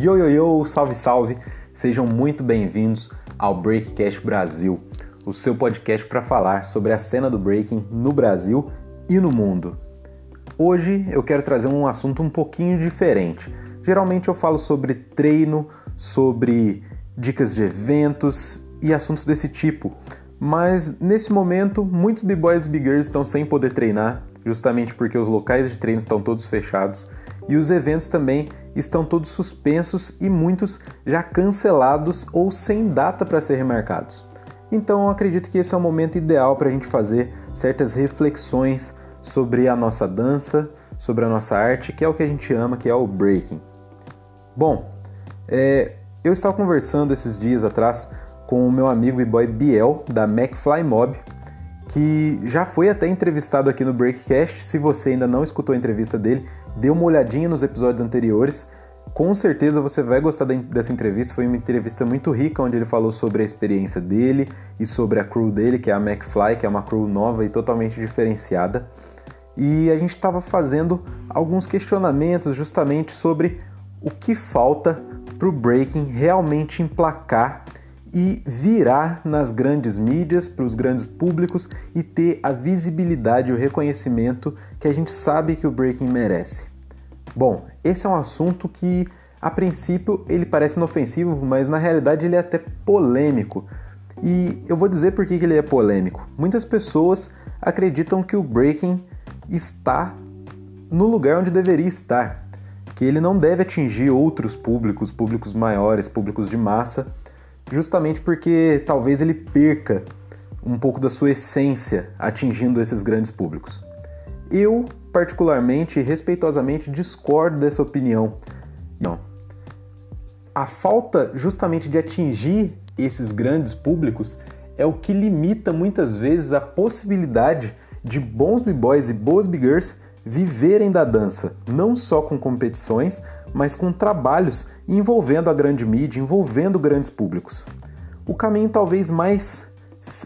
Yo, yo, yo, salve, salve! Sejam muito bem-vindos ao Breakcast Brasil, o seu podcast para falar sobre a cena do breaking no Brasil e no mundo. Hoje eu quero trazer um assunto um pouquinho diferente. Geralmente eu falo sobre treino, sobre dicas de eventos e assuntos desse tipo, mas nesse momento muitos b-boys e b-girls estão sem poder treinar, justamente porque os locais de treino estão todos fechados e os eventos também estão todos suspensos e muitos já cancelados ou sem data para ser remarcados. Então acredito que esse é o momento ideal para a gente fazer certas reflexões sobre a nossa dança, sobre a nossa arte, que é o que a gente ama, que é o breaking. Bom, é, eu estava conversando esses dias atrás com o meu amigo e boy Biel, da McFly Mob, que já foi até entrevistado aqui no Breakcast. Se você ainda não escutou a entrevista dele, dê uma olhadinha nos episódios anteriores. Com certeza você vai gostar dessa entrevista. Foi uma entrevista muito rica, onde ele falou sobre a experiência dele e sobre a crew dele, que é a McFly, que é uma crew nova e totalmente diferenciada. E a gente estava fazendo alguns questionamentos justamente sobre o que falta para o breaking realmente emplacar e virar nas grandes mídias, para os grandes públicos e ter a visibilidade e o reconhecimento que a gente sabe que o breaking merece. Bom, esse é um assunto que a princípio ele parece inofensivo, mas na realidade ele é até polêmico. E eu vou dizer por que ele é polêmico. Muitas pessoas acreditam que o breaking está no lugar onde deveria estar, que ele não deve atingir outros públicos, públicos maiores, públicos de massa, justamente porque talvez ele perca um pouco da sua essência atingindo esses grandes públicos. Eu, particularmente e respeitosamente, discordo dessa opinião. Não. A falta justamente de atingir esses grandes públicos é o que limita muitas vezes a possibilidade de bons b-boys e boas b-girls viverem da dança, não só com competições, mas com trabalhos envolvendo a grande mídia, envolvendo grandes públicos. O caminho talvez mais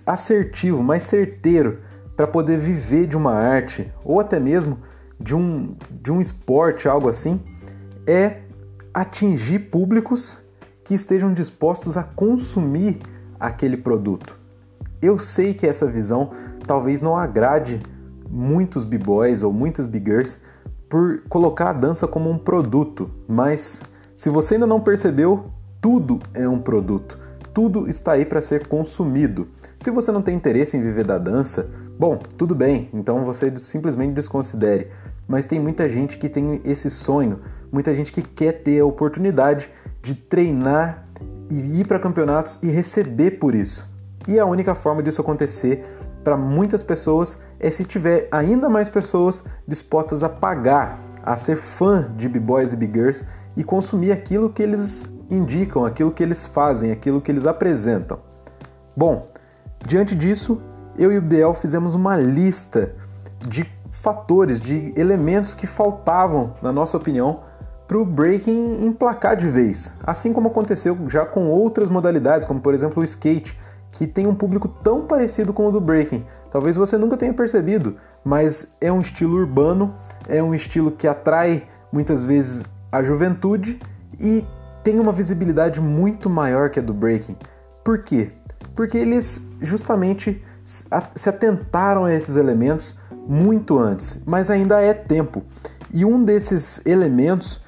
assertivo, mais certeiro para poder viver de uma arte ou até mesmo de um, de um esporte, algo assim, é atingir públicos que estejam dispostos a consumir aquele produto. Eu sei que essa visão talvez não agrade muitos b-boys ou muitas b-girls por colocar a dança como um produto, mas se você ainda não percebeu, tudo é um produto. Tudo está aí para ser consumido. Se você não tem interesse em viver da dança, bom, tudo bem, então você simplesmente desconsidere. Mas tem muita gente que tem esse sonho, muita gente que quer ter a oportunidade de treinar e ir para campeonatos e receber por isso. E a única forma disso acontecer para muitas pessoas é se tiver ainda mais pessoas dispostas a pagar, a ser fã de b-boys e b-girls e consumir aquilo que eles indicam, aquilo que eles fazem, aquilo que eles apresentam. Bom, diante disso, eu e o Biel fizemos uma lista de fatores, de elementos que faltavam, na nossa opinião, para o breaking emplacar de vez, assim como aconteceu já com outras modalidades, como por exemplo o skate, que tem um público tão parecido com o do breaking. Talvez você nunca tenha percebido, mas é um estilo urbano, é um estilo que atrai muitas vezes a juventude e tem uma visibilidade muito maior que a do breaking. Por quê? Porque eles justamente se atentaram a esses elementos muito antes, mas ainda é tempo. E um desses elementos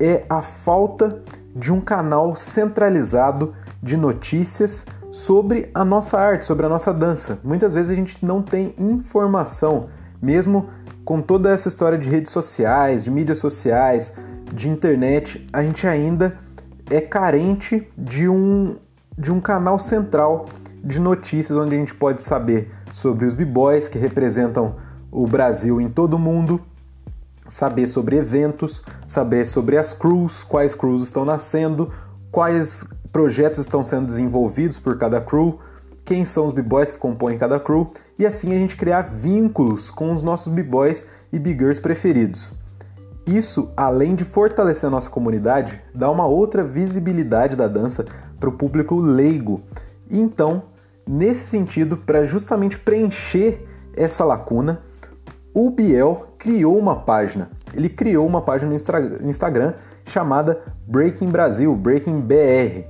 é a falta de um canal centralizado de notícias sobre a nossa arte, sobre a nossa dança. Muitas vezes a gente não tem informação, mesmo com toda essa história de redes sociais, de mídias sociais, de internet, a gente ainda é carente de um, de um canal central de notícias onde a gente pode saber sobre os b-boys que representam o Brasil em todo o mundo, saber sobre eventos, saber sobre as crews, quais crews estão nascendo, quais projetos estão sendo desenvolvidos por cada crew, quem são os b-boys que compõem cada crew e assim a gente criar vínculos com os nossos b-boys e b-girls preferidos. Isso, além de fortalecer a nossa comunidade, dá uma outra visibilidade da dança para o público leigo. Então, nesse sentido, para justamente preencher essa lacuna, o Biel criou uma página. Ele criou uma página no Instagram chamada Breaking Brasil, Breaking BR.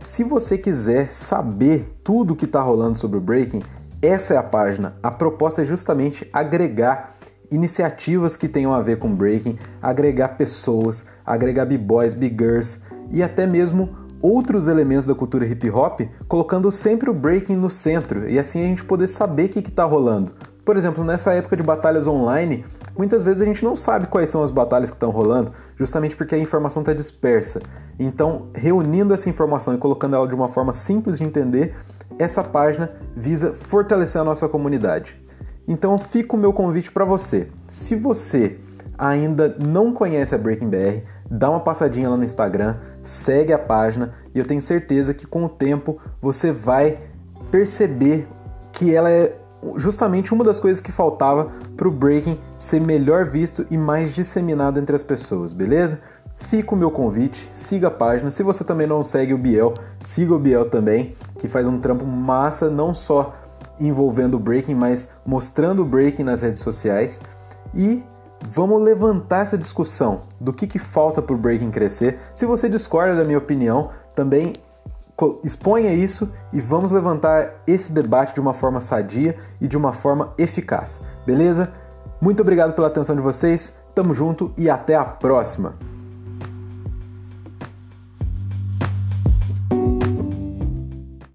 Se você quiser saber tudo o que está rolando sobre o breaking, essa é a página. A proposta é justamente agregar iniciativas que tenham a ver com breaking, agregar pessoas, agregar b-boys, b-girls e até mesmo outros elementos da cultura hip hop, colocando sempre o breaking no centro e assim a gente poder saber o que está rolando. Por exemplo, nessa época de batalhas online, muitas vezes a gente não sabe quais são as batalhas que estão rolando, justamente porque a informação está dispersa. Então, reunindo essa informação e colocando ela de uma forma simples de entender, essa página visa fortalecer a nossa comunidade. Então, fica o meu convite para você. Se você ainda não conhece a Breaking BR, dá uma passadinha lá no Instagram, segue a página e eu tenho certeza que com o tempo você vai perceber que ela é justamente uma das coisas que faltava para o breaking ser melhor visto e mais disseminado entre as pessoas, beleza? Fica o meu convite, siga a página. Se você também não segue o Biel, siga o Biel também, que faz um trampo massa, não só envolvendo o breaking, mas mostrando o breaking nas redes sociais. E vamos levantar essa discussão do que, que falta para o breaking crescer. Se você discorda da minha opinião, também exponha isso e vamos levantar esse debate de uma forma sadia e de uma forma eficaz. Beleza? Muito obrigado pela atenção de vocês, tamo junto e até a próxima!